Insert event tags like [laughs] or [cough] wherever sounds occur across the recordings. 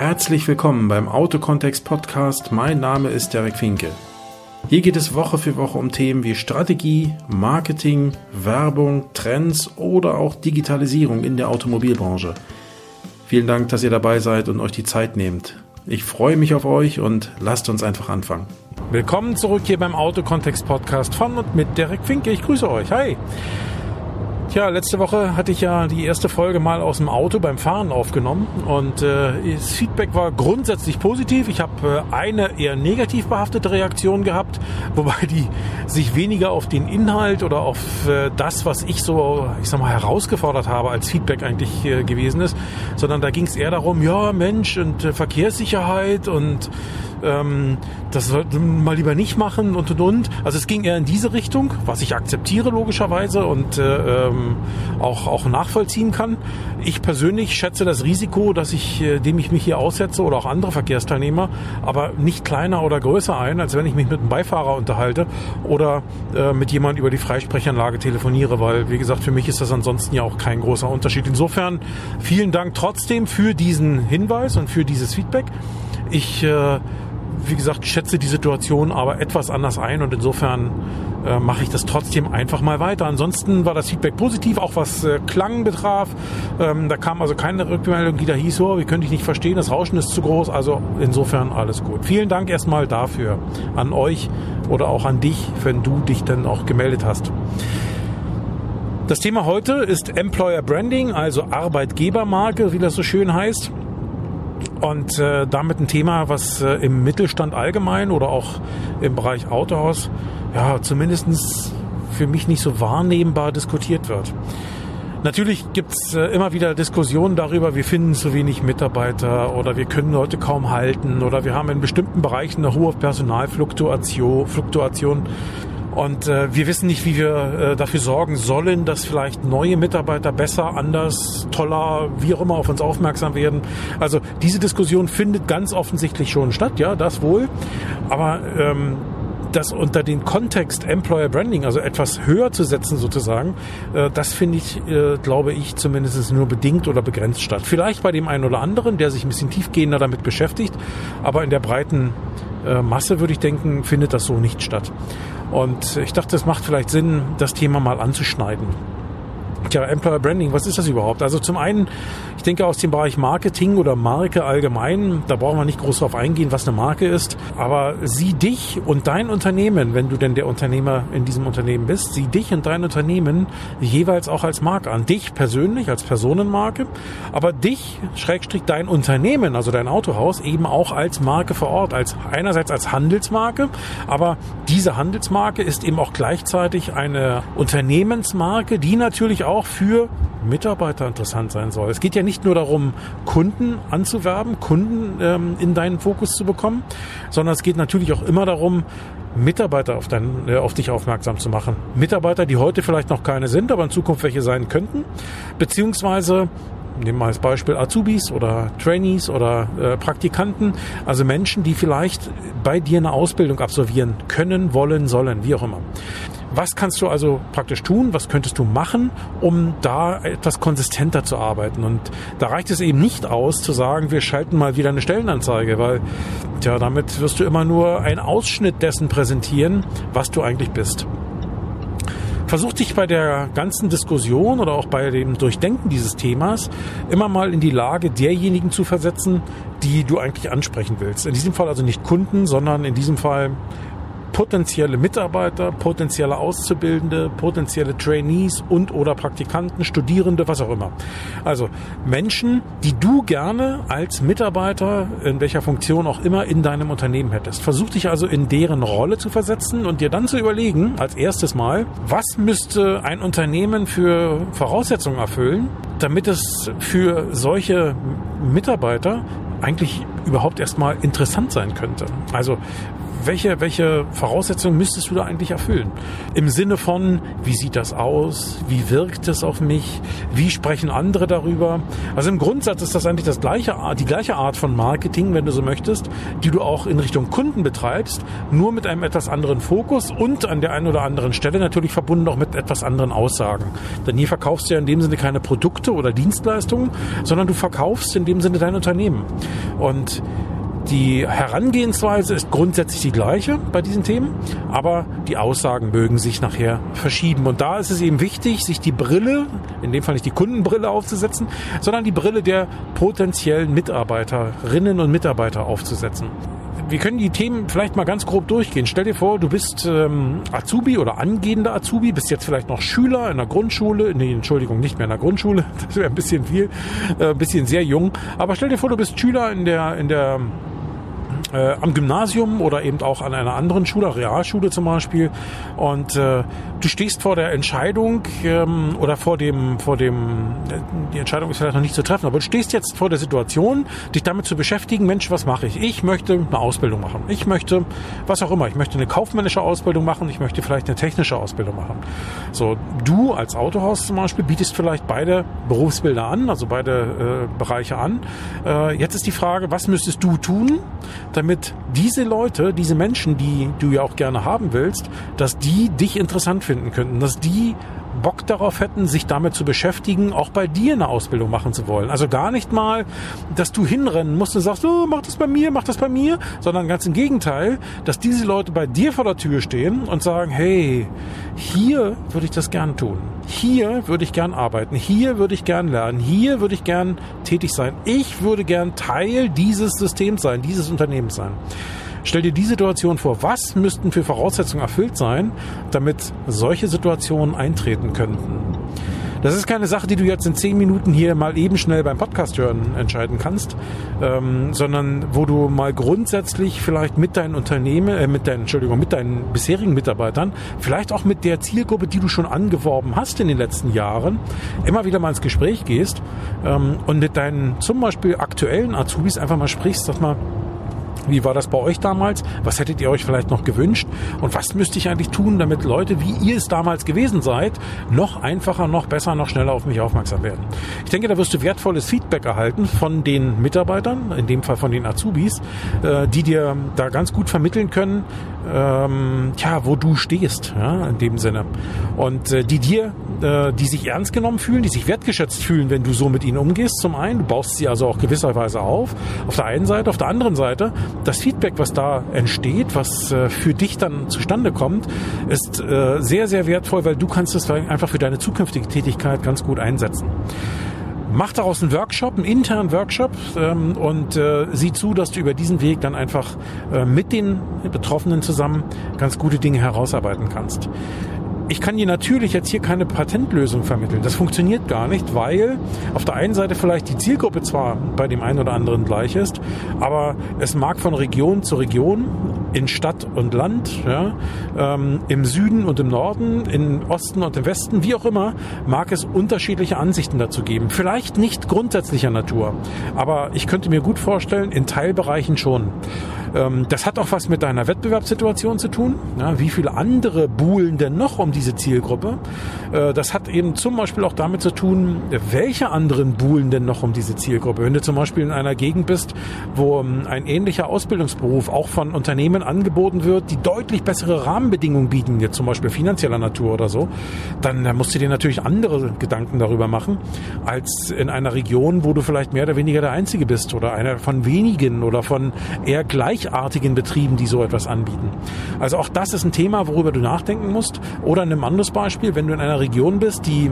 Herzlich willkommen beim Autokontext Podcast. Mein Name ist Derek Finke. Hier geht es Woche für Woche um Themen wie Strategie, Marketing, Werbung, Trends oder auch Digitalisierung in der Automobilbranche. Vielen Dank, dass ihr dabei seid und euch die Zeit nehmt. Ich freue mich auf euch und lasst uns einfach anfangen. Willkommen zurück hier beim Autokontext Podcast von und mit Derek Finke. Ich grüße euch. Hi. Tja, letzte Woche hatte ich ja die erste Folge mal aus dem Auto beim Fahren aufgenommen und äh, das Feedback war grundsätzlich positiv. Ich habe äh, eine eher negativ behaftete Reaktion gehabt, [laughs] wobei die sich weniger auf den Inhalt oder auf äh, das, was ich so, ich sag mal, herausgefordert habe als Feedback eigentlich äh, gewesen ist, sondern da ging es eher darum, ja Mensch und äh, Verkehrssicherheit und ähm, das sollte man mal lieber nicht machen und und und. Also es ging eher in diese Richtung, was ich akzeptiere logischerweise und äh, ähm, auch, auch nachvollziehen kann. Ich persönlich schätze das Risiko, dass ich, äh, dem ich mich hier aussetze oder auch andere Verkehrsteilnehmer, aber nicht kleiner oder größer ein, als wenn ich mich mit einem Beifahrer unterhalte oder äh, mit jemand über die Freisprechanlage telefoniere, weil wie gesagt, für mich ist das ansonsten ja auch kein großer Unterschied. Insofern vielen Dank trotzdem für diesen Hinweis und für dieses Feedback. Ich äh, wie gesagt, schätze die Situation aber etwas anders ein und insofern äh, mache ich das trotzdem einfach mal weiter. Ansonsten war das Feedback positiv, auch was äh, Klang betraf. Ähm, da kam also keine Rückmeldung, die da hieß, oh, wie könnte ich nicht verstehen, das Rauschen ist zu groß. Also insofern alles gut. Vielen Dank erstmal dafür an euch oder auch an dich, wenn du dich dann auch gemeldet hast. Das Thema heute ist Employer Branding, also Arbeitgebermarke, wie das so schön heißt. Und äh, damit ein Thema, was äh, im Mittelstand allgemein oder auch im Bereich Autohaus ja zumindestens für mich nicht so wahrnehmbar diskutiert wird. Natürlich gibt's äh, immer wieder Diskussionen darüber, wir finden zu wenig Mitarbeiter oder wir können Leute kaum halten oder wir haben in bestimmten Bereichen eine hohe Personalfluktuation. Fluktuation. Und äh, wir wissen nicht, wie wir äh, dafür sorgen sollen, dass vielleicht neue Mitarbeiter besser, anders, toller, wie auch immer auf uns aufmerksam werden. Also diese Diskussion findet ganz offensichtlich schon statt, ja, das wohl. Aber ähm, das unter den Kontext Employer Branding, also etwas höher zu setzen sozusagen, äh, das finde ich, äh, glaube ich, zumindest nur bedingt oder begrenzt statt. Vielleicht bei dem einen oder anderen, der sich ein bisschen tiefgehender damit beschäftigt, aber in der breiten äh, Masse würde ich denken, findet das so nicht statt. Und ich dachte, es macht vielleicht Sinn, das Thema mal anzuschneiden. Tja, Employer Branding, was ist das überhaupt? Also zum einen, ich denke aus dem Bereich Marketing oder Marke allgemein, da brauchen wir nicht groß drauf eingehen, was eine Marke ist, aber sieh dich und dein Unternehmen, wenn du denn der Unternehmer in diesem Unternehmen bist, sieh dich und dein Unternehmen jeweils auch als Marke an. Dich persönlich als Personenmarke, aber dich, Schrägstrich dein Unternehmen, also dein Autohaus, eben auch als Marke vor Ort, als einerseits als Handelsmarke, aber diese Handelsmarke ist eben auch gleichzeitig eine Unternehmensmarke, die natürlich auch für Mitarbeiter interessant sein soll. Es geht ja nicht nur darum, Kunden anzuwerben, Kunden ähm, in deinen Fokus zu bekommen, sondern es geht natürlich auch immer darum, Mitarbeiter auf, dein, äh, auf dich aufmerksam zu machen. Mitarbeiter, die heute vielleicht noch keine sind, aber in Zukunft welche sein könnten, beziehungsweise nehmen wir als Beispiel Azubis oder Trainees oder äh, Praktikanten, also Menschen, die vielleicht bei dir eine Ausbildung absolvieren können, wollen, sollen, wie auch immer. Was kannst du also praktisch tun? Was könntest du machen, um da etwas konsistenter zu arbeiten? Und da reicht es eben nicht aus, zu sagen, wir schalten mal wieder eine Stellenanzeige, weil, tja, damit wirst du immer nur einen Ausschnitt dessen präsentieren, was du eigentlich bist. Versuch dich bei der ganzen Diskussion oder auch bei dem Durchdenken dieses Themas immer mal in die Lage derjenigen zu versetzen, die du eigentlich ansprechen willst. In diesem Fall also nicht Kunden, sondern in diesem Fall potenzielle Mitarbeiter, potenzielle Auszubildende, potenzielle Trainees und oder Praktikanten, Studierende, was auch immer. Also Menschen, die du gerne als Mitarbeiter in welcher Funktion auch immer in deinem Unternehmen hättest. Versuch dich also in deren Rolle zu versetzen und dir dann zu überlegen, als erstes Mal, was müsste ein Unternehmen für Voraussetzungen erfüllen, damit es für solche Mitarbeiter eigentlich überhaupt erstmal interessant sein könnte. Also welche, welche Voraussetzungen müsstest du da eigentlich erfüllen? Im Sinne von, wie sieht das aus? Wie wirkt es auf mich? Wie sprechen andere darüber? Also im Grundsatz ist das eigentlich das gleiche, die gleiche Art von Marketing, wenn du so möchtest, die du auch in Richtung Kunden betreibst, nur mit einem etwas anderen Fokus und an der einen oder anderen Stelle natürlich verbunden auch mit etwas anderen Aussagen. Denn hier verkaufst du ja in dem Sinne keine Produkte oder Dienstleistungen, sondern du verkaufst in dem Sinne dein Unternehmen. Und die Herangehensweise ist grundsätzlich die gleiche bei diesen Themen, aber die Aussagen mögen sich nachher verschieben. Und da ist es eben wichtig, sich die Brille, in dem Fall nicht die Kundenbrille aufzusetzen, sondern die Brille der potenziellen Mitarbeiterinnen und Mitarbeiter aufzusetzen wir können die Themen vielleicht mal ganz grob durchgehen. Stell dir vor, du bist ähm, Azubi oder angehender Azubi, bist jetzt vielleicht noch Schüler in der Grundschule. Nee, Entschuldigung, nicht mehr in der Grundschule. [laughs] Das wäre ein bisschen viel, äh, ein bisschen sehr jung. Aber stell dir vor, du bist Schüler in der, in der äh, am Gymnasium oder eben auch an einer anderen Schule, Realschule zum Beispiel. Und äh, du stehst vor der Entscheidung ähm, oder vor dem, vor dem, äh, die Entscheidung ist vielleicht noch nicht zu treffen, aber du stehst jetzt vor der Situation, dich damit zu beschäftigen, Mensch, was mache ich? Ich möchte eine Ausbildung machen. Ich möchte, was auch immer, ich möchte eine kaufmännische Ausbildung machen, ich möchte vielleicht eine technische Ausbildung machen. So, du als Autohaus zum Beispiel bietest vielleicht beide Berufsbilder an, also beide äh, Bereiche an. Äh, jetzt ist die Frage, was müsstest du tun, damit diese Leute, diese Menschen, die du ja auch gerne haben willst, dass die dich interessant finden könnten, dass die Bock darauf hätten, sich damit zu beschäftigen, auch bei dir eine Ausbildung machen zu wollen. Also gar nicht mal, dass du hinrennen musst und sagst, oh, mach das bei mir, mach das bei mir, sondern ganz im Gegenteil, dass diese Leute bei dir vor der Tür stehen und sagen, hey, hier würde ich das gern tun. Hier würde ich gern arbeiten. Hier würde ich gern lernen. Hier würde ich gern tätig sein. Ich würde gern Teil dieses Systems sein, dieses Unternehmens sein. Stell dir die Situation vor. Was müssten für Voraussetzungen erfüllt sein, damit solche Situationen eintreten könnten? Das ist keine Sache, die du jetzt in zehn Minuten hier mal eben schnell beim Podcast hören entscheiden kannst, ähm, sondern wo du mal grundsätzlich vielleicht mit deinen Unternehmen, äh, mit deinen, Entschuldigung, mit deinen bisherigen Mitarbeitern, vielleicht auch mit der Zielgruppe, die du schon angeworben hast in den letzten Jahren, immer wieder mal ins Gespräch gehst ähm, und mit deinen zum Beispiel aktuellen Azubis einfach mal sprichst, sag mal, wie war das bei euch damals? Was hättet ihr euch vielleicht noch gewünscht? Und was müsste ich eigentlich tun, damit Leute, wie ihr es damals gewesen seid, noch einfacher, noch besser, noch schneller auf mich aufmerksam werden? Ich denke, da wirst du wertvolles Feedback erhalten von den Mitarbeitern, in dem Fall von den Azubis, äh, die dir da ganz gut vermitteln können, ähm, tja, wo du stehst, ja, in dem Sinne. Und äh, die dir, äh, die sich ernst genommen fühlen, die sich wertgeschätzt fühlen, wenn du so mit ihnen umgehst, zum einen, du baust sie also auch gewisserweise auf, auf der einen Seite, auf der anderen Seite, das Feedback, was da entsteht, was äh, für dich dann zustande kommt, ist äh, sehr, sehr wertvoll, weil du kannst es einfach für deine zukünftige Tätigkeit ganz gut einsetzen. Mach daraus einen Workshop, einen internen Workshop ähm, und äh, sieh zu, dass du über diesen Weg dann einfach äh, mit den Betroffenen zusammen ganz gute Dinge herausarbeiten kannst. Ich kann dir natürlich jetzt hier keine Patentlösung vermitteln. Das funktioniert gar nicht, weil auf der einen Seite vielleicht die Zielgruppe zwar bei dem einen oder anderen gleich ist, aber es mag von Region zu Region, in Stadt und Land, ja, ähm, im Süden und im Norden, im Osten und im Westen, wie auch immer, mag es unterschiedliche Ansichten dazu geben. Vielleicht nicht grundsätzlicher Natur, aber ich könnte mir gut vorstellen, in Teilbereichen schon. Ähm, das hat auch was mit deiner Wettbewerbssituation zu tun. Ja, wie viele andere buhlen denn noch um diese Zielgruppe? Äh, das hat eben zum Beispiel auch damit zu tun, welche anderen buhlen denn noch um diese Zielgruppe? Wenn du zum Beispiel in einer Gegend bist, wo ähm, ein ähnlicher Ausbildungsberuf auch von Unternehmen angeboten wird, die deutlich bessere Rahmenbedingungen bieten, jetzt zum Beispiel finanzieller Natur oder so, dann musst du dir natürlich andere Gedanken darüber machen, als in einer Region, wo du vielleicht mehr oder weniger der Einzige bist oder einer von wenigen oder von eher gleich gleichartigen Betrieben, die so etwas anbieten. Also auch das ist ein Thema, worüber du nachdenken musst. Oder ein anderes Beispiel, wenn du in einer Region bist, die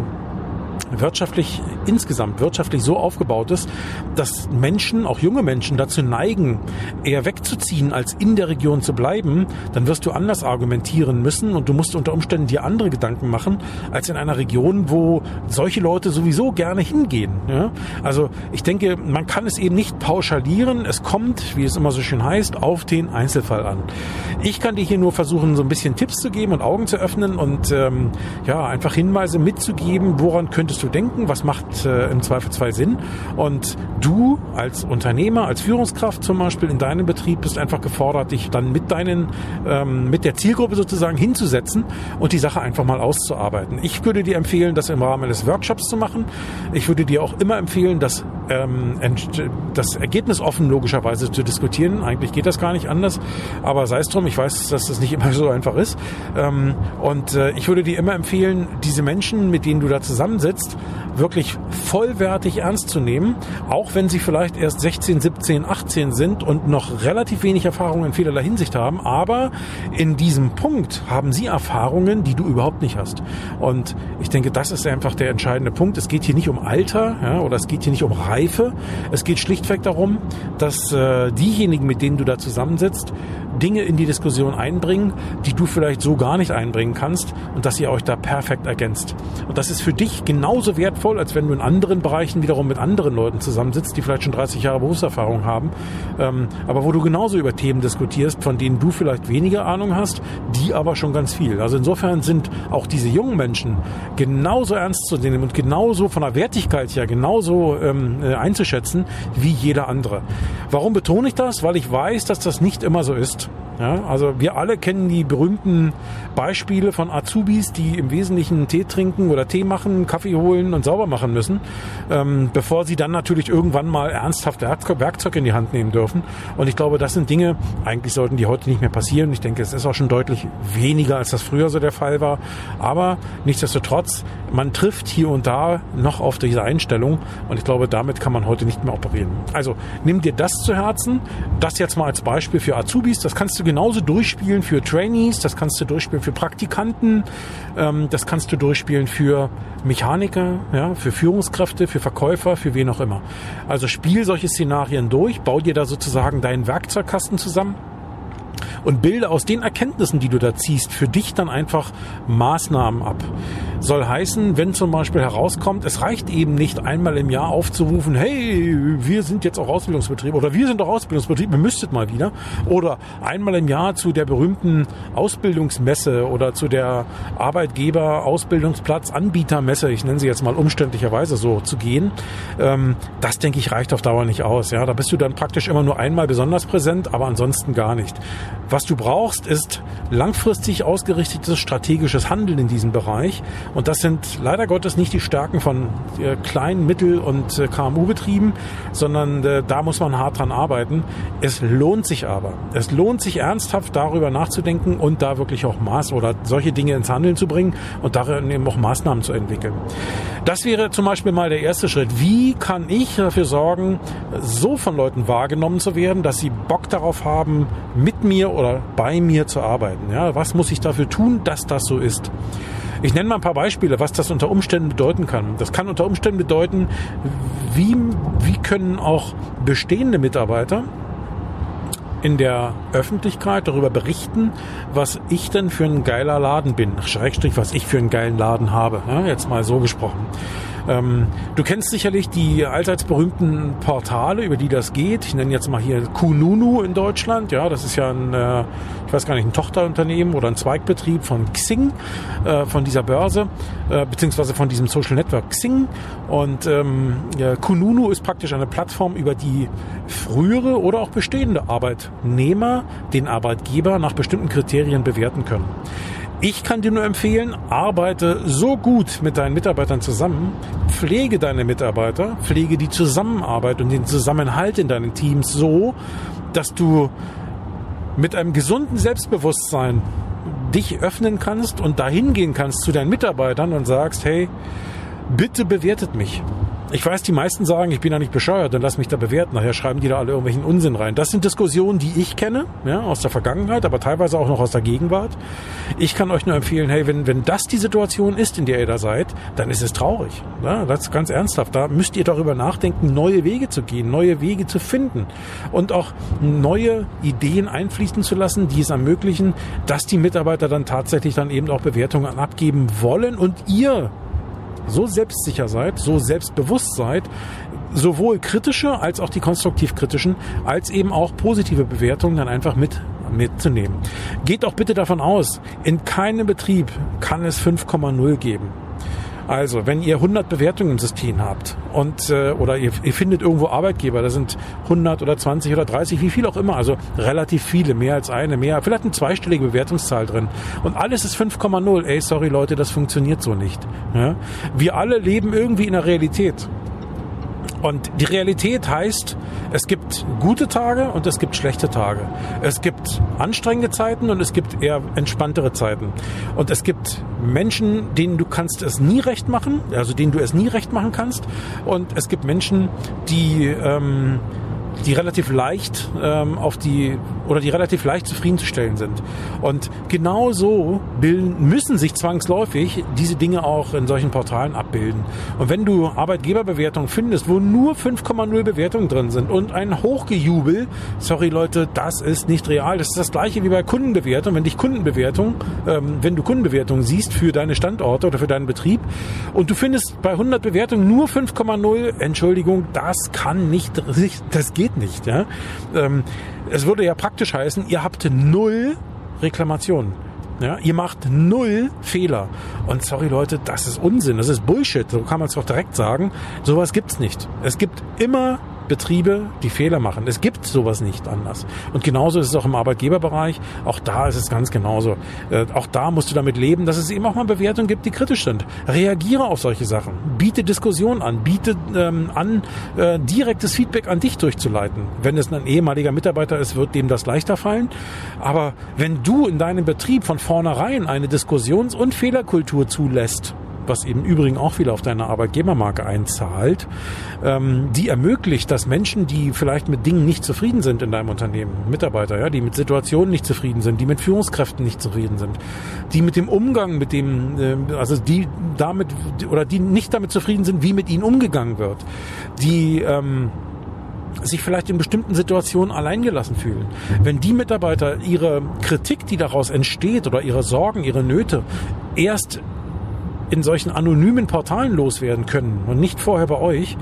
wirtschaftlich insgesamt wirtschaftlich so aufgebaut ist, dass Menschen, auch junge Menschen, dazu neigen, eher wegzuziehen, als in der Region zu bleiben, dann wirst du anders argumentieren müssen und du musst unter Umständen dir andere Gedanken machen, als in einer Region, wo solche Leute sowieso gerne hingehen. Ja? Also ich denke, man kann es eben nicht pauschalieren. Es kommt, wie es immer so schön heißt, auf den Einzelfall an. Ich kann dir hier nur versuchen, so ein bisschen Tipps zu geben und Augen zu öffnen und ähm, ja, einfach Hinweise mitzugeben, woran könntest würdest du denken, was macht äh, im Zweifelsfall Sinn. Und du als Unternehmer, als Führungskraft zum Beispiel in deinem Betrieb bist einfach gefordert, dich dann mit deinen, ähm, mit der Zielgruppe sozusagen hinzusetzen und die Sache einfach mal auszuarbeiten. Ich würde dir empfehlen, das im Rahmen eines Workshops zu machen. Ich würde dir auch immer empfehlen, das, ähm, das Ergebnis offen logischerweise zu diskutieren. Eigentlich geht das gar nicht anders, aber sei es drum, ich weiß, dass das nicht [laughs] immer so einfach ist. Ähm, und äh, ich würde dir immer empfehlen, diese Menschen, mit denen du da zusammensitzt, wirklich vollwertig ernst zu nehmen, auch wenn sie vielleicht erst 16, 17, 18 sind und noch relativ wenig Erfahrung in vielerlei Hinsicht haben, aber in diesem Punkt haben sie Erfahrungen, die du überhaupt nicht hast. Und ich denke, das ist einfach der entscheidende Punkt. Es geht hier nicht um Alter ja, oder es geht hier nicht um Reife. Es geht schlichtweg darum, dass äh, diejenigen, mit denen du da zusammensitzt, Dinge in die Diskussion einbringen, die du vielleicht so gar nicht einbringen kannst und dass ihr euch da perfekt ergänzt. Und das ist für dich genauso wertvoll, als wenn du in anderen Bereichen wiederum mit anderen Leuten zusammensitzt, die vielleicht schon 30 Jahre Berufserfahrung haben, ähm, aber wo du genauso über Themen diskutierst, von denen du vielleicht weniger Ahnung hast, die aber schon ganz viel. Also insofern sind auch diese jungen Menschen genauso ernst zu nehmen und genauso von der Wertigkeit her genauso ähm, äh, einzuschätzen wie jeder andere. Warum betone ich das? Weil ich weiß, dass das nicht immer so ist. Ja, also wir alle kennen die berühmten Beispiele von Azubis, die im Wesentlichen Tee trinken oder Tee machen, Kaffee holen und sauber machen müssen, ähm, bevor sie dann natürlich irgendwann mal ernsthaft Werkzeug in die Hand nehmen dürfen. Und ich glaube, das sind Dinge, eigentlich sollten die heute nicht mehr passieren. Ich denke, es ist auch schon deutlich weniger, als das früher so der Fall war. Aber nichtsdestotrotz, man trifft hier und da noch auf diese Einstellung und ich glaube, damit kann man heute nicht mehr operieren. Also nimm dir das zu Herzen. Das jetzt mal als Beispiel für Azubis. Das kannst du genauso durchspielen für Trainees, das kannst du durchspielen für Praktikanten, ähm, das kannst du durchspielen für Mechaniker, ja, für Führungskräfte, für Verkäufer, für wen auch immer. Also spiel solche Szenarien durch, bau dir da sozusagen deinen Werkzeugkasten zusammen und bilde aus den Erkenntnissen, die du da ziehst, für dich dann einfach Maßnahmen ab. Soll heißen, wenn zum Beispiel herauskommt, es reicht eben nicht einmal im Jahr aufzurufen, hey, wir sind jetzt auch Ausbildungsbetrieb oder wir sind auch Ausbildungsbetrieb, ihr müsstet mal wieder. Oder einmal im Jahr zu der berühmten Ausbildungsmesse oder zu der Arbeitgeber Ausbildungsplatz Anbietermesse, ich nenne sie jetzt mal umständlicherweise so, zu gehen. Ähm, das denke ich reicht auf Dauer nicht aus. Ja, da bist du dann praktisch immer nur einmal besonders präsent, aber ansonsten gar nicht. Was du brauchst, ist langfristig ausgerichtetes strategisches Handeln in diesem Bereich. Und das sind leider Gottes nicht die Stärken von äh, kleinen, mittel- und äh, KMU-Betrieben, sondern äh, da muss man hart dran arbeiten. Es lohnt sich aber. Es lohnt sich ernsthaft darüber nachzudenken und da wirklich auch Maß oder solche Dinge ins Handeln zu bringen und darin eben auch Maßnahmen zu entwickeln. Das wäre zum Beispiel mal der erste Schritt. Wie kann ich dafür sorgen, so von Leuten wahrgenommen zu werden, dass sie Bock darauf haben, mit mir oder bei mir zu arbeiten? Ja, was muss ich dafür tun, dass das so ist? Ich nenne mal ein paar Beispiele, was das unter Umständen bedeuten kann. Das kann unter Umständen bedeuten, wie, wie können auch bestehende Mitarbeiter in der Öffentlichkeit darüber berichten, was ich denn für ein geiler Laden bin. Schrägstrich, was ich für einen geilen Laden habe. Ja, jetzt mal so gesprochen. Ähm, du kennst sicherlich die allseits berühmten Portale, über die das geht. Ich nenne jetzt mal hier Kununu in Deutschland. Ja, das ist ja ein, äh, ich weiß gar nicht, ein Tochterunternehmen oder ein Zweigbetrieb von Xing, äh, von dieser Börse, äh, beziehungsweise von diesem Social Network Xing. Und ähm, ja, Kununu ist praktisch eine Plattform, über die frühere oder auch bestehende Arbeitnehmer den Arbeitgeber nach bestimmten Kriterien bewerten können. Ich kann dir nur empfehlen, arbeite so gut mit deinen Mitarbeitern zusammen, pflege deine Mitarbeiter, pflege die Zusammenarbeit und den Zusammenhalt in deinen Teams so, dass du mit einem gesunden Selbstbewusstsein dich öffnen kannst und dahin gehen kannst zu deinen Mitarbeitern und sagst, hey, bitte bewertet mich. Ich weiß, die meisten sagen, ich bin ja nicht bescheuert, dann lass mich da bewerten. Nachher schreiben die da alle irgendwelchen Unsinn rein. Das sind Diskussionen, die ich kenne, ja, aus der Vergangenheit, aber teilweise auch noch aus der Gegenwart. Ich kann euch nur empfehlen, hey, wenn, wenn das die Situation ist, in der ihr da seid, dann ist es traurig. Ja, das ganz ernsthaft. Da müsst ihr darüber nachdenken, neue Wege zu gehen, neue Wege zu finden und auch neue Ideen einfließen zu lassen, die es ermöglichen, dass die Mitarbeiter dann tatsächlich dann eben auch Bewertungen abgeben wollen und ihr so selbstsicher seid, so selbstbewusst seid, sowohl kritische als auch die konstruktiv kritischen, als eben auch positive Bewertungen dann einfach mit mitzunehmen. Geht auch bitte davon aus, in keinem Betrieb kann es 5,0 geben. Also, wenn ihr 100 Bewertungen im System habt und äh, oder ihr, ihr findet irgendwo Arbeitgeber, da sind 100 oder 20 oder 30, wie viel auch immer, also relativ viele, mehr als eine, mehr, vielleicht eine zweistellige Bewertungszahl drin und alles ist 5,0. Ey, sorry Leute, das funktioniert so nicht. Ja? Wir alle leben irgendwie in der Realität. Und die Realität heißt, es gibt gute Tage und es gibt schlechte Tage. Es gibt anstrengende Zeiten und es gibt eher entspanntere Zeiten. Und es gibt Menschen, denen du kannst es nie recht machen, also denen du es nie recht machen kannst. Und es gibt Menschen, die ähm, die relativ leicht ähm, auf die oder die relativ leicht zufriedenzustellen sind. Und genau so bilden, müssen sich zwangsläufig diese Dinge auch in solchen Portalen abbilden. Und wenn du Arbeitgeberbewertungen findest, wo nur 5,0 Bewertungen drin sind und ein Hochgejubel, sorry Leute, das ist nicht real. Das ist das gleiche wie bei Kundenbewertung. Wenn dich Kundenbewertung, ähm, wenn du Kundenbewertungen siehst für deine Standorte oder für deinen Betrieb und du findest bei 100 Bewertungen nur 5,0, Entschuldigung, das kann nicht, das geht nicht. Ja? Ähm, es würde ja praktisch heißen, ihr habt null Reklamationen. Ja, ihr macht null Fehler. Und sorry Leute, das ist Unsinn, das ist Bullshit. So kann man es doch direkt sagen. Sowas gibt's nicht. Es gibt immer Betriebe, die Fehler machen. Es gibt sowas nicht anders. Und genauso ist es auch im Arbeitgeberbereich. Auch da ist es ganz genauso. Äh, auch da musst du damit leben, dass es eben auch mal Bewertungen gibt, die kritisch sind. Reagiere auf solche Sachen. Biete Diskussion an. Biete ähm, an, äh, direktes Feedback an dich durchzuleiten. Wenn es ein ehemaliger Mitarbeiter ist, wird dem das leichter fallen. Aber wenn du in deinem Betrieb von vornherein eine Diskussions- und Fehlerkultur zulässt, was eben übrigens auch viel auf deine Arbeitgebermarke einzahlt, ähm, die ermöglicht, dass Menschen, die vielleicht mit Dingen nicht zufrieden sind in deinem Unternehmen, Mitarbeiter, ja, die mit Situationen nicht zufrieden sind, die mit Führungskräften nicht zufrieden sind, die mit dem Umgang mit dem, äh, also die damit oder die nicht damit zufrieden sind, wie mit ihnen umgegangen wird, die ähm, sich vielleicht in bestimmten Situationen alleingelassen fühlen. Wenn die Mitarbeiter ihre Kritik, die daraus entsteht, oder ihre Sorgen, ihre Nöte erst in solchen anonymen Portalen loswerden können und nicht vorher bei euch,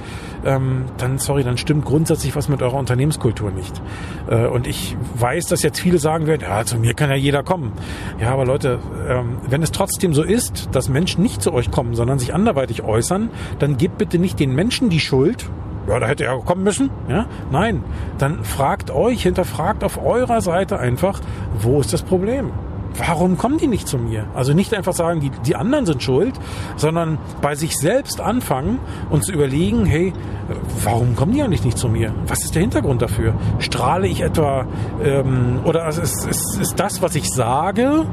ähm, dann, sorry, dann stimmt grundsätzlich was mit eurer Unternehmenskultur nicht. Äh, und ich weiß, dass jetzt viele sagen werden, ja, zu mir kann ja jeder kommen. Ja, aber Leute, ähm, wenn es trotzdem so ist, dass Menschen nicht zu euch kommen, sondern sich anderweitig äußern, dann gebt bitte nicht den Menschen die Schuld, ja, da hätte er kommen müssen. Ja? Nein, dann fragt euch, hinterfragt auf eurer Seite einfach, wo ist das Problem? Warum kommen die nicht zu mir? Also nicht einfach sagen, die, die anderen sind schuld, sondern bei sich selbst anfangen und zu überlegen, hey, warum kommen die eigentlich nicht zu mir? Was ist der Hintergrund dafür? Strahle ich etwa, ähm, oder ist, ist, ist das, was ich sage,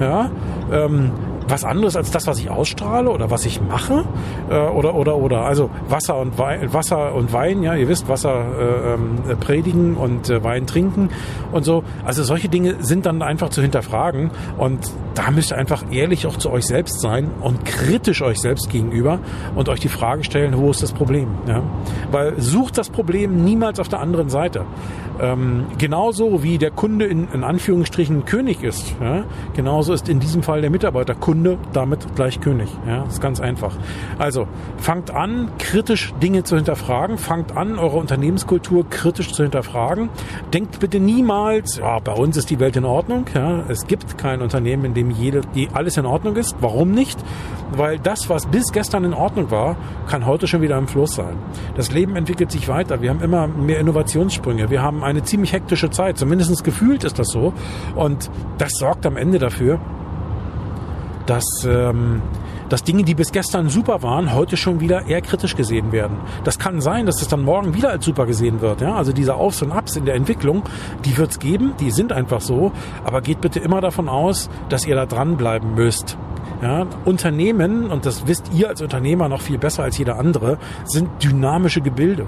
ja, ähm, was anderes als das, was ich ausstrahle oder was ich mache äh, oder oder oder also Wasser und Wein, Wasser und Wein, ja, ihr wisst, Wasser äh, äh, predigen und äh, Wein trinken und so. Also solche Dinge sind dann einfach zu hinterfragen und da müsst ihr einfach ehrlich auch zu euch selbst sein und kritisch euch selbst gegenüber und euch die Frage stellen, wo ist das Problem? Ja? Weil sucht das Problem niemals auf der anderen Seite. Ähm, genauso wie der Kunde in, in Anführungsstrichen König ist, ja? genauso ist in diesem Fall der Mitarbeiter Kunde, damit gleich König. Ja? Ist ganz einfach. Also fangt an, kritisch Dinge zu hinterfragen, fangt an, eure Unternehmenskultur kritisch zu hinterfragen. Denkt bitte niemals, ja, bei uns ist die Welt in Ordnung. Ja? Es gibt kein Unternehmen, in dem jede, die alles in Ordnung ist. Warum nicht? Weil das, was bis gestern in Ordnung war, kann heute schon wieder im Fluss sein. Das Leben entwickelt sich weiter. Wir haben immer mehr Innovationssprünge. Wir haben eine ziemlich hektische Zeit. Zumindest gefühlt ist das so. Und das sorgt am Ende dafür, dass, ähm, dass Dinge, die bis gestern super waren, heute schon wieder eher kritisch gesehen werden. Das kann sein, dass es dann morgen wieder als super gesehen wird. Ja? Also diese Aufs und Ups in der Entwicklung, die wird es geben, die sind einfach so. Aber geht bitte immer davon aus, dass ihr da dranbleiben müsst. Ja, Unternehmen, und das wisst ihr als Unternehmer noch viel besser als jeder andere, sind dynamische Gebilde.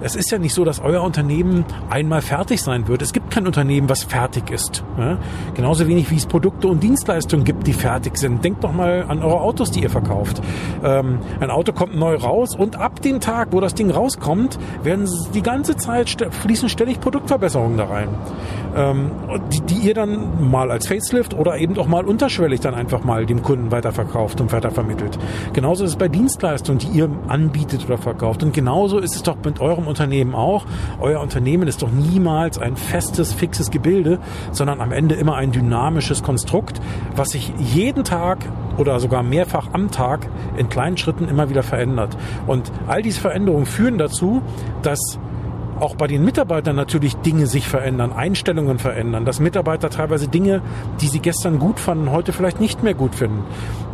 Es ist ja nicht so, dass euer Unternehmen einmal fertig sein wird. Es gibt kein Unternehmen, was fertig ist. Ja, genauso wenig wie es Produkte und Dienstleistungen gibt, die fertig sind. Denkt doch mal an eure Autos, die ihr verkauft. Ähm, ein Auto kommt neu raus und ab dem Tag, wo das Ding rauskommt, werden die ganze Zeit fließen ständig Produktverbesserungen da rein. Ähm, die, die ihr dann mal als Facelift oder eben auch mal unterschwellig dann einfach mal dem Kunden weiterverkauft und weitervermittelt. Genauso ist es bei Dienstleistungen, die ihr anbietet oder verkauft. Und genauso ist es doch mit eurem Unternehmen auch. Euer Unternehmen ist doch niemals ein festes, fixes Gebilde, sondern am Ende immer ein dynamisches Konstrukt, was sich jeden Tag oder sogar mehrfach am Tag in kleinen Schritten immer wieder verändert. Und all diese Veränderungen führen dazu, dass auch bei den Mitarbeitern natürlich Dinge sich verändern, Einstellungen verändern, dass Mitarbeiter teilweise Dinge, die sie gestern gut fanden, heute vielleicht nicht mehr gut finden,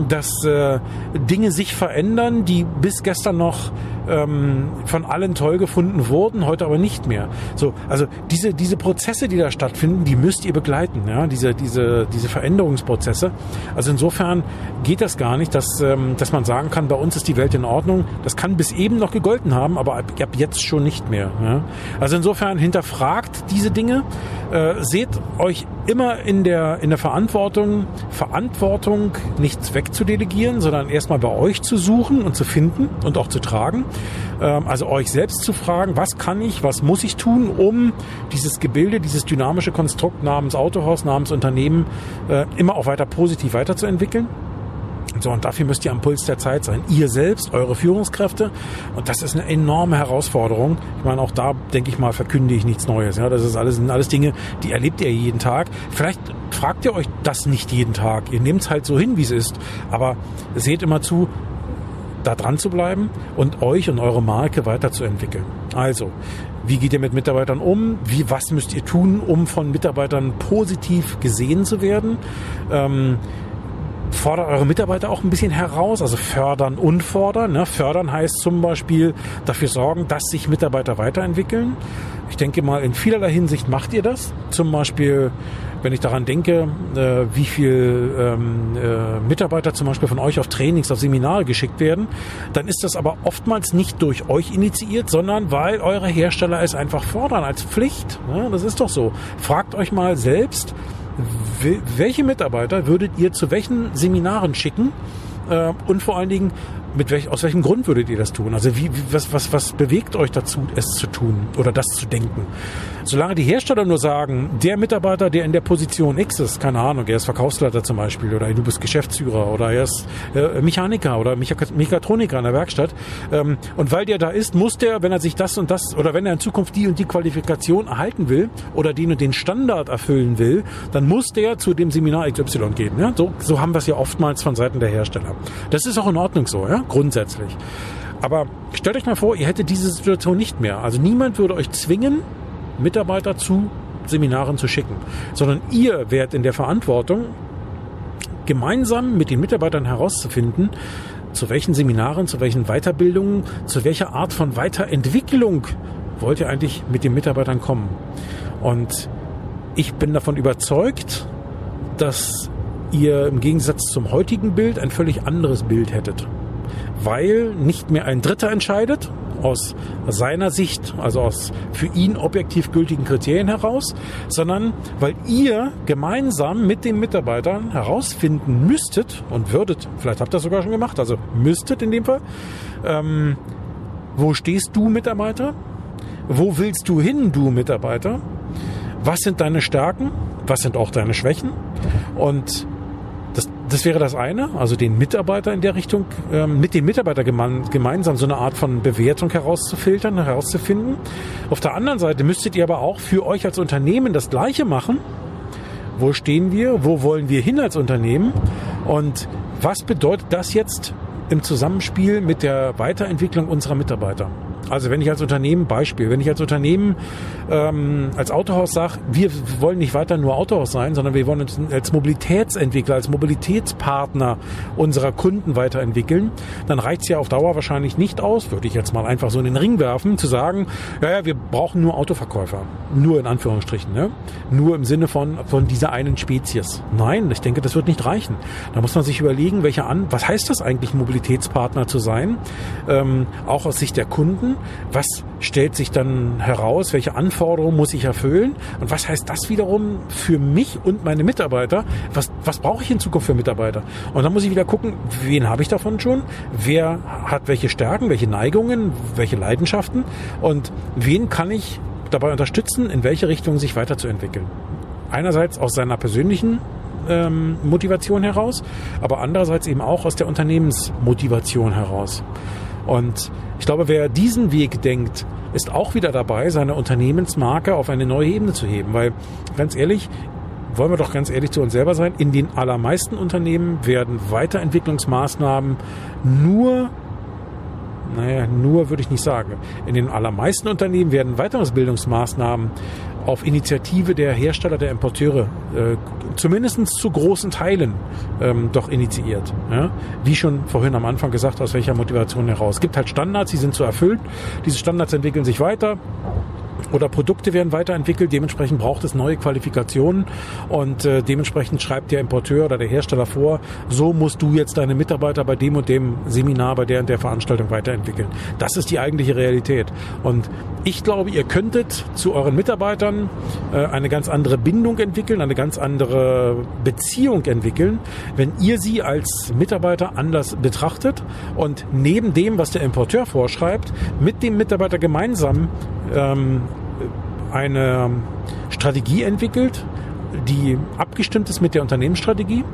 dass äh, Dinge sich verändern, die bis gestern noch ähm, von allen toll gefunden wurden, heute aber nicht mehr. So, also diese, diese Prozesse, die da stattfinden, die müsst ihr begleiten, ja, diese, diese, diese Veränderungsprozesse. Also insofern geht das gar nicht, dass, ähm, dass man sagen kann, bei uns ist die Welt in Ordnung. Das kann bis eben noch gegolten haben, aber ab, ab jetzt schon nicht mehr. Ja. Also insofern hinterfragt diese Dinge, äh, seht euch immer in der, in der Verantwortung, Verantwortung nicht wegzudelegieren, sondern erstmal bei euch zu suchen und zu finden und auch zu tragen. Ähm, also euch selbst zu fragen, was kann ich, was muss ich tun, um dieses Gebilde, dieses dynamische Konstrukt namens Autohaus, namens Unternehmen äh, immer auch weiter positiv weiterzuentwickeln. So, und dafür müsst ihr am Puls der Zeit sein. Ihr selbst, eure Führungskräfte. Und das ist eine enorme Herausforderung. Ich meine, auch da, denke ich mal, verkünde ich nichts Neues. Ja, das ist alles, sind alles Dinge, die erlebt ihr jeden Tag. Vielleicht fragt ihr euch das nicht jeden Tag. Ihr nehmt es halt so hin, wie es ist. Aber seht immer zu, da dran zu bleiben und euch und eure Marke weiterzuentwickeln. Also, wie geht ihr mit Mitarbeitern um? Wie, was müsst ihr tun, um von Mitarbeitern positiv gesehen zu werden? Ähm, fordert eure Mitarbeiter auch ein bisschen heraus, also fördern und fordern. Ne? Fördern heißt zum Beispiel dafür sorgen, dass sich Mitarbeiter weiterentwickeln. Ich denke mal, in vielerlei Hinsicht macht ihr das. Zum Beispiel, wenn ich daran denke, äh, wie viel ähm, äh, Mitarbeiter zum Beispiel von euch auf Trainings, auf Seminare geschickt werden, dann ist das aber oftmals nicht durch euch initiiert, sondern weil eure Hersteller es einfach fordern als Pflicht. Ne? Das ist doch so. Fragt euch mal selbst, welche Mitarbeiter würdet ihr zu welchen Seminaren schicken? Äh, und vor allen Dingen, mit welch, aus welchem Grund würdet ihr das tun? Also wie, was, was, was bewegt euch dazu, es zu tun oder das zu denken? Solange die Hersteller nur sagen, der Mitarbeiter, der in der Position X ist, keine Ahnung, er ist Verkaufsleiter zum Beispiel oder du bist Geschäftsführer oder er ist äh, Mechaniker oder Mechatroniker in der Werkstatt ähm, und weil der da ist, muss der, wenn er sich das und das oder wenn er in Zukunft die und die Qualifikation erhalten will oder den und den Standard erfüllen will, dann muss der zu dem Seminar XY gehen. Ja? So, so haben wir es ja oftmals von Seiten der Hersteller. Das ist auch in Ordnung so. Ja? Grundsätzlich. Aber stellt euch mal vor, ihr hättet diese Situation nicht mehr. Also niemand würde euch zwingen, Mitarbeiter zu Seminaren zu schicken, sondern ihr wärt in der Verantwortung, gemeinsam mit den Mitarbeitern herauszufinden, zu welchen Seminaren, zu welchen Weiterbildungen, zu welcher Art von Weiterentwicklung wollt ihr eigentlich mit den Mitarbeitern kommen. Und ich bin davon überzeugt, dass ihr im Gegensatz zum heutigen Bild ein völlig anderes Bild hättet weil nicht mehr ein Dritter entscheidet, aus seiner Sicht, also aus für ihn objektiv gültigen Kriterien heraus, sondern weil ihr gemeinsam mit den Mitarbeitern herausfinden müsstet und würdet, vielleicht habt ihr das sogar schon gemacht, also müsstet in dem Fall, ähm, wo stehst du Mitarbeiter? Wo willst du hin, du Mitarbeiter? Was sind deine Stärken? Was sind auch deine Schwächen? Und das wäre das eine, also den Mitarbeiter in der Richtung, ähm, mit den Mitarbeitern gemeinsam so eine Art von Bewertung herauszufiltern, herauszufinden. Auf der anderen Seite müsstet ihr aber auch für euch als Unternehmen das Gleiche machen. Wo stehen wir? Wo wollen wir hin als Unternehmen? Und was bedeutet das jetzt im Zusammenspiel mit der Weiterentwicklung unserer Mitarbeiter? Also wenn ich als Unternehmen, Beispiel, wenn ich als Unternehmen ähm, als Autohaus sage, wir wollen nicht weiter nur Autohaus sein, sondern wir wollen uns als Mobilitätsentwickler, als Mobilitätspartner unserer Kunden weiterentwickeln, dann reicht es ja auf Dauer wahrscheinlich nicht aus, würde ich jetzt mal einfach so in den Ring werfen, zu sagen, ja, ja, wir brauchen nur Autoverkäufer. Nur in Anführungsstrichen, ne? Nur im Sinne von, von dieser einen Spezies. Nein, ich denke, das wird nicht reichen. Da muss man sich überlegen, welche an, was heißt das eigentlich, Mobilitätspartner zu sein? Ähm, auch aus Sicht der Kunden was stellt sich dann heraus, welche Anforderungen muss ich erfüllen und was heißt das wiederum für mich und meine Mitarbeiter, was, was brauche ich in Zukunft für Mitarbeiter? Und dann muss ich wieder gucken, wen habe ich davon schon, wer hat welche Stärken, welche Neigungen, welche Leidenschaften und wen kann ich dabei unterstützen, in welche Richtung sich weiterzuentwickeln. Einerseits aus seiner persönlichen Motivation heraus, aber andererseits eben auch aus der Unternehmensmotivation heraus. Und ich glaube, wer diesen Weg denkt, ist auch wieder dabei, seine Unternehmensmarke auf eine neue Ebene zu heben. Weil, ganz ehrlich, wollen wir doch ganz ehrlich zu uns selber sein, in den allermeisten Unternehmen werden Weiterentwicklungsmaßnahmen nur naja, nur würde ich nicht sagen. In den allermeisten Unternehmen werden Weiterbildungsmaßnahmen auf Initiative der Hersteller, der Importeure, äh, zumindest zu großen Teilen ähm, doch initiiert. Ja? Wie schon vorhin am Anfang gesagt, aus welcher Motivation heraus. Es gibt halt Standards, die sind zu erfüllt. Diese Standards entwickeln sich weiter oder Produkte werden weiterentwickelt, dementsprechend braucht es neue Qualifikationen und äh, dementsprechend schreibt der Importeur oder der Hersteller vor, so musst du jetzt deine Mitarbeiter bei dem und dem Seminar, bei der und der Veranstaltung weiterentwickeln. Das ist die eigentliche Realität. Und ich glaube, ihr könntet zu euren Mitarbeitern äh, eine ganz andere Bindung entwickeln, eine ganz andere Beziehung entwickeln, wenn ihr sie als Mitarbeiter anders betrachtet und neben dem, was der Importeur vorschreibt, mit dem Mitarbeiter gemeinsam ähm, eine Strategie entwickelt, die abgestimmt ist mit der Unternehmensstrategie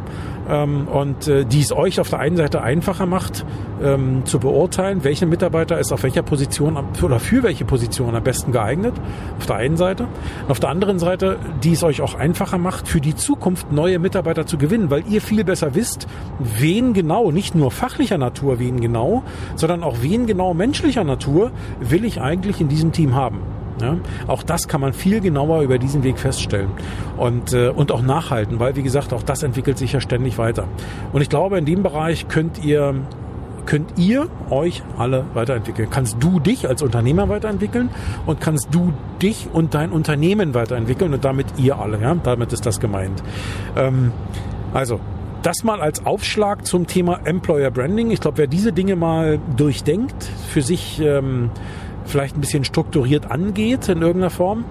ähm, und äh, die es euch auf der einen Seite einfacher macht, ähm, zu beurteilen, welcher Mitarbeiter ist auf welcher Position oder für welche Position am besten geeignet, auf der einen Seite. Und auf der anderen Seite, die es euch auch einfacher macht, für die Zukunft neue Mitarbeiter zu gewinnen, weil ihr viel besser wisst, wen genau, nicht nur fachlicher Natur, wen genau, sondern auch wen genau menschlicher Natur will ich eigentlich in diesem Team haben. Ja, auch das kann man viel genauer über diesen Weg feststellen und, äh, und auch nachhalten, weil wie gesagt, auch das entwickelt sich ja ständig weiter. Und ich glaube, in dem Bereich könnt ihr könnt ihr euch alle weiterentwickeln. Kannst du dich als Unternehmer weiterentwickeln und kannst du dich und dein Unternehmen weiterentwickeln und damit ihr alle. Ja? Damit ist das gemeint. Ähm, also das mal als Aufschlag zum Thema Employer Branding. Ich glaube, wer diese Dinge mal durchdenkt, für sich ähm, vielleicht ein bisschen strukturiert angeht in irgendeiner Form,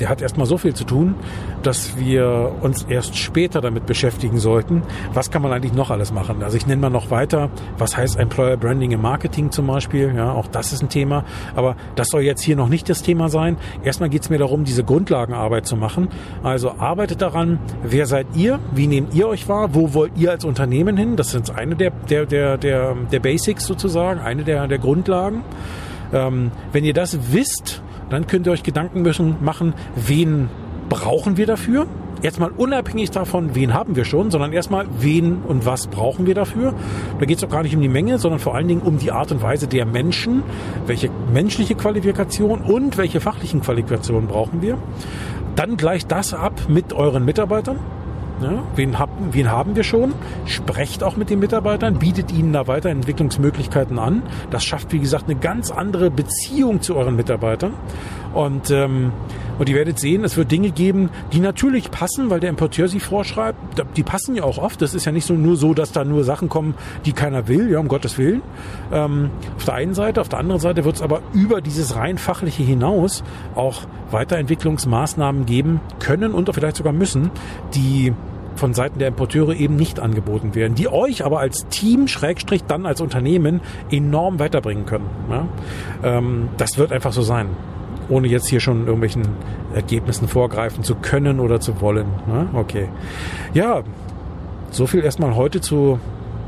der hat erstmal so viel zu tun, dass wir uns erst später damit beschäftigen sollten, was kann man eigentlich noch alles machen. Also ich nenne mal noch weiter, was heißt Employer Branding im Marketing zum Beispiel. Ja, auch das ist ein Thema. Aber das soll jetzt hier noch nicht das Thema sein. Erstmal geht es mir darum, diese Grundlagenarbeit zu machen. Also arbeitet daran, wer seid ihr, wie nehmt ihr euch wahr, wo wollt ihr als Unternehmen hin? Das sind eine der, der, der, der, der Basics sozusagen, eine der, der Grundlagen. Ähm, wenn ihr das wisst, dann könnt ihr euch Gedanken müssen, machen, wen brauchen wir dafür? Jetzt mal unabhängig davon, wen haben wir schon, sondern erstmal, wen und was brauchen wir dafür. Da geht es auch gar nicht um die Menge, sondern vor allen Dingen um die Art und Weise der Menschen, welche menschliche Qualifikation und welche fachlichen Qualifikationen brauchen wir. Dann gleicht das ab mit euren Mitarbeitern. Ja, wen, hab, wen haben wir schon? Sprecht auch mit den Mitarbeitern, bietet ihnen da Weiterentwicklungsmöglichkeiten an. Das schafft, wie gesagt, eine ganz andere Beziehung zu euren Mitarbeitern. Und, ähm, und ihr werdet sehen, es wird Dinge geben, die natürlich passen, weil der Importeur sie vorschreibt. Die passen ja auch oft. Das ist ja nicht so nur so, dass da nur Sachen kommen, die keiner will, ja, um Gottes Willen. Ähm, auf der einen Seite, auf der anderen Seite wird es aber über dieses rein fachliche hinaus auch Weiterentwicklungsmaßnahmen geben können und vielleicht sogar müssen, die von Seiten der Importeure eben nicht angeboten werden, die euch aber als Team, Schrägstrich, dann als Unternehmen enorm weiterbringen können. Ja? Ähm, das wird einfach so sein ohne jetzt hier schon irgendwelchen Ergebnissen vorgreifen zu können oder zu wollen. Ne? Okay. Ja, so viel erstmal heute zu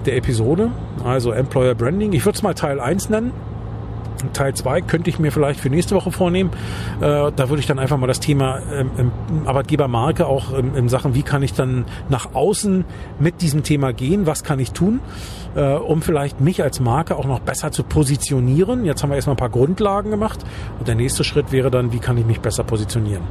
der Episode, also Employer Branding. Ich würde es mal Teil 1 nennen. Teil 2 könnte ich mir vielleicht für nächste Woche vornehmen. Äh, da würde ich dann einfach mal das Thema ähm, Arbeitgebermarke auch in, in Sachen, wie kann ich dann nach außen mit diesem Thema gehen, was kann ich tun, äh, um vielleicht mich als Marke auch noch besser zu positionieren. Jetzt haben wir erstmal ein paar Grundlagen gemacht und der nächste Schritt wäre dann, wie kann ich mich besser positionieren.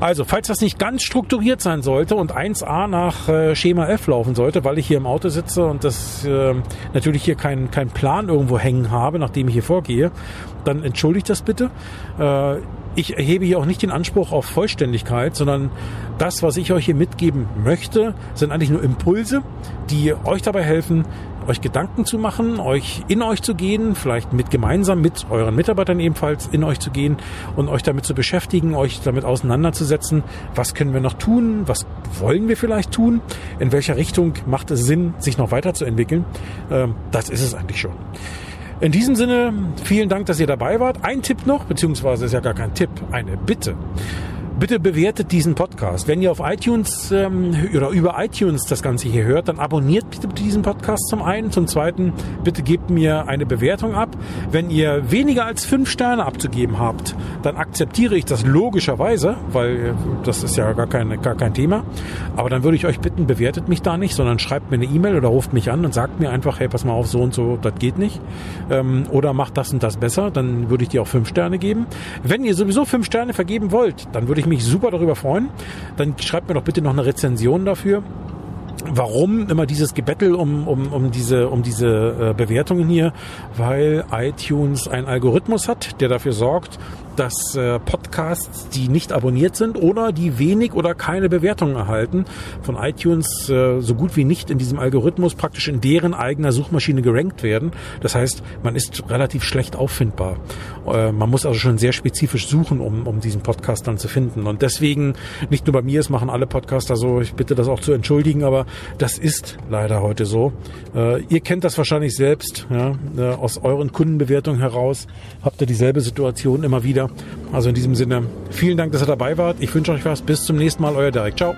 Also, falls das nicht ganz strukturiert sein sollte und 1a nach äh, Schema F laufen sollte, weil ich hier im Auto sitze und das äh, natürlich hier keinen kein Plan irgendwo hängen habe, nachdem ich hier vorgehe, dann entschuldigt das bitte. Äh, ich erhebe hier auch nicht den Anspruch auf Vollständigkeit, sondern das, was ich euch hier mitgeben möchte, sind eigentlich nur Impulse, die euch dabei helfen, euch Gedanken zu machen, euch in euch zu gehen, vielleicht mit gemeinsam mit euren Mitarbeitern ebenfalls in euch zu gehen und euch damit zu beschäftigen, euch damit auseinanderzusetzen, was können wir noch tun, was wollen wir vielleicht tun, in welcher Richtung macht es Sinn, sich noch weiterzuentwickeln. Ähm, das ist es eigentlich schon. In diesem Sinne, vielen Dank, dass ihr dabei wart. Ein Tipp noch, beziehungsweise ist ja gar kein Tipp, eine Bitte. Bitte bewertet diesen Podcast. Wenn ihr auf iTunes ähm, oder über iTunes das Ganze hier hört, dann abonniert bitte diesen Podcast zum einen. Zum zweiten, bitte gebt mir eine Bewertung ab. Wenn ihr weniger als fünf Sterne abzugeben habt, dann akzeptiere ich das logischerweise, weil äh, das ist ja gar, keine, gar kein Thema. Aber dann würde ich euch bitten, bewertet mich da nicht, sondern schreibt mir eine E-Mail oder ruft mich an und sagt mir einfach, hey, pass mal auf, so und so, das geht nicht. Ähm, oder macht das und das besser, dann würde ich dir auch fünf Sterne geben. Wenn ihr sowieso fünf Sterne vergeben wollt, dann würde ich mich super darüber freuen. Dann schreibt mir doch bitte noch eine Rezension dafür Warum immer dieses Gebettel um, um, um diese, um diese äh, Bewertungen hier? Weil iTunes einen Algorithmus hat, der dafür sorgt, dass äh, Podcasts, die nicht abonniert sind oder die wenig oder keine Bewertungen erhalten, von iTunes äh, so gut wie nicht in diesem Algorithmus praktisch in deren eigener Suchmaschine gerankt werden. Das heißt, man ist relativ schlecht auffindbar. Äh, man muss also schon sehr spezifisch suchen, um, um diesen Podcast dann zu finden. Und deswegen, nicht nur bei mir, es machen alle Podcaster so, ich bitte das auch zu entschuldigen, aber das ist leider heute so. Äh, ihr kennt das wahrscheinlich selbst, ja, äh, aus euren Kundenbewertungen heraus habt ihr dieselbe Situation immer Also in diesem Sinne, vielen Dank, dass ihr dabei wart. Ich wünsche euch was. Bis zum nächsten Mal. Euer Derek. Ciao.